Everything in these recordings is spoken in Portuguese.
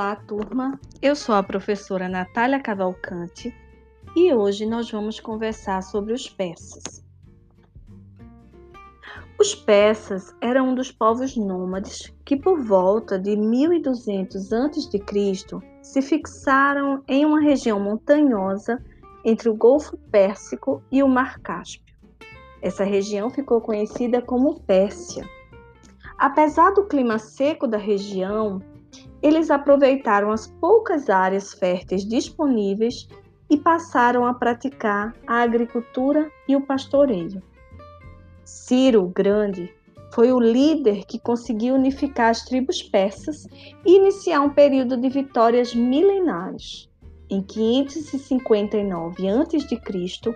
Olá, turma. Eu sou a professora Natália Cavalcante e hoje nós vamos conversar sobre os persas. Os persas eram um dos povos nômades que, por volta de 1200 a.C., se fixaram em uma região montanhosa entre o Golfo Pérsico e o Mar Cáspio. Essa região ficou conhecida como Pérsia. Apesar do clima seco da região, eles aproveitaram as poucas áreas férteis disponíveis e passaram a praticar a agricultura e o pastoreio. Ciro o Grande foi o líder que conseguiu unificar as tribos persas e iniciar um período de vitórias milenares. Em 559 a.C.,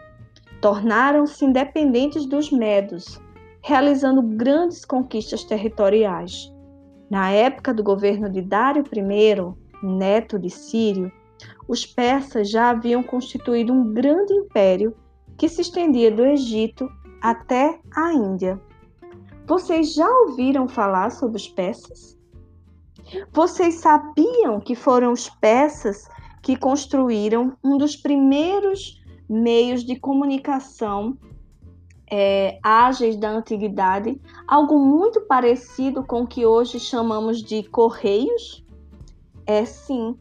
tornaram-se independentes dos medos, realizando grandes conquistas territoriais. Na época do governo de Dário I, neto de Sírio, os persas já haviam constituído um grande império que se estendia do Egito até a Índia. Vocês já ouviram falar sobre os persas? Vocês sabiam que foram os persas que construíram um dos primeiros meios de comunicação é, ágeis da antiguidade, algo muito parecido com o que hoje chamamos de correios? É sim.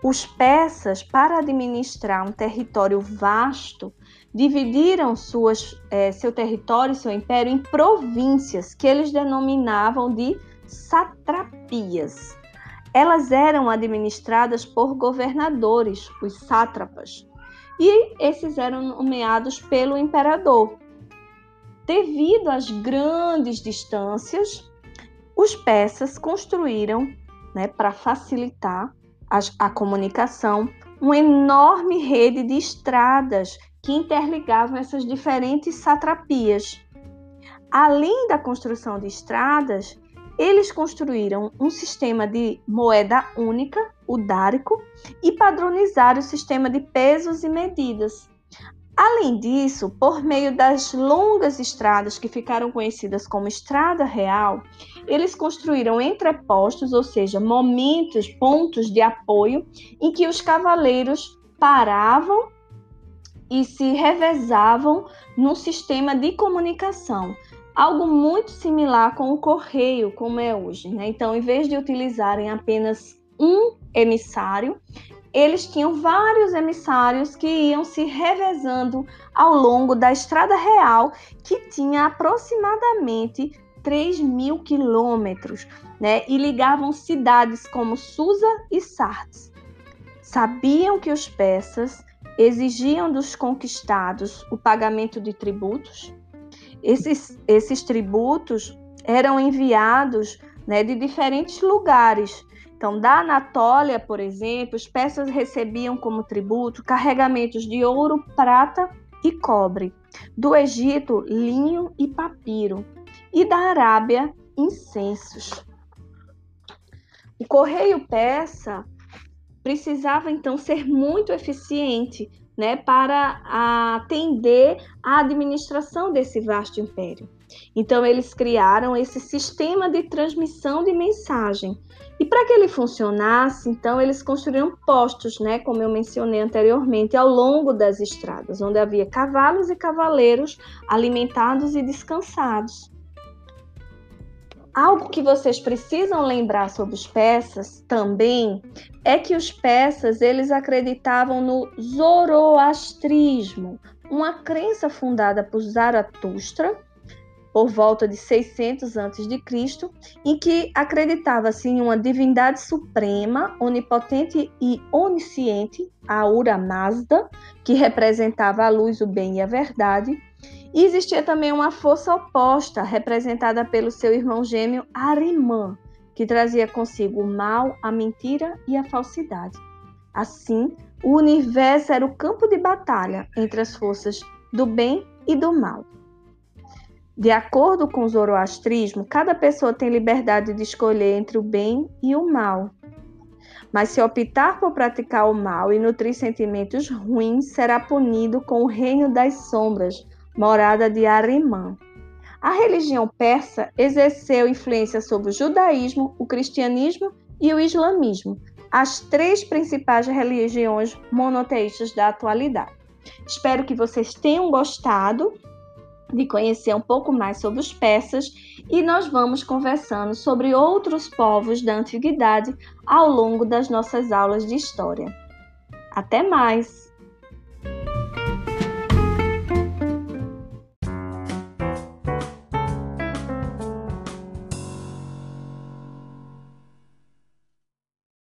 Os persas, para administrar um território vasto, dividiram suas, é, seu território, seu império, em províncias que eles denominavam de satrapias. Elas eram administradas por governadores, os sátrapas, e esses eram nomeados pelo imperador. Devido às grandes distâncias, os persas construíram, né, para facilitar a, comunicação, uma enorme rede de estradas que interligavam essas diferentes satrapias. Além da construção de estradas, eles construíram um sistema de moeda única, o dárico, e padronizaram o sistema de pesos e medidas. Além disso, por meio das longas estradas que ficaram conhecidas como Estrada Real, eles construíram entrepostos, ou seja, momentos, pontos de apoio em que os cavaleiros paravam e se revezavam num sistema de comunicação, algo muito similar com o correio, como é hoje. Né? Então, em vez de utilizarem apenas um emissário, eles tinham vários emissários que iam se revezando ao longo da estrada real, que tinha aproximadamente 3 mil quilômetros, né? E ligavam cidades como Susa e Sardes. Sabiam que os persas exigiam dos conquistados o pagamento de tributos. Esses, esses tributos eram enviados né, de diferentes lugares, então, da Anatólia, por exemplo, os persas recebiam como tributo carregamentos de ouro, prata e cobre. Do Egito, linho e papiro. E da Arábia, incensos. O correio persa precisava então ser muito eficiente né, para atender à administração desse vasto império. Então, eles criaram esse sistema de transmissão de mensagem. E para que ele funcionasse, então, eles construíram postos, né, como eu mencionei anteriormente, ao longo das estradas, onde havia cavalos e cavaleiros alimentados e descansados. Algo que vocês precisam lembrar sobre os persas também é que os persas eles acreditavam no zoroastrismo, uma crença fundada por Zaratustra por volta de 600 a.C., em que acreditava-se em uma divindade suprema, onipotente e onisciente, a Aura Mazda, que representava a luz, o bem e a verdade. E existia também uma força oposta, representada pelo seu irmão gêmeo Arimã, que trazia consigo o mal, a mentira e a falsidade. Assim, o universo era o campo de batalha entre as forças do bem e do mal. De acordo com o zoroastrismo, cada pessoa tem liberdade de escolher entre o bem e o mal. Mas se optar por praticar o mal e nutrir sentimentos ruins, será punido com o reino das sombras, morada de Arimã. A religião persa exerceu influência sobre o judaísmo, o cristianismo e o islamismo, as três principais religiões monoteístas da atualidade. Espero que vocês tenham gostado de conhecer um pouco mais sobre os persas e nós vamos conversando sobre outros povos da antiguidade ao longo das nossas aulas de história. Até mais!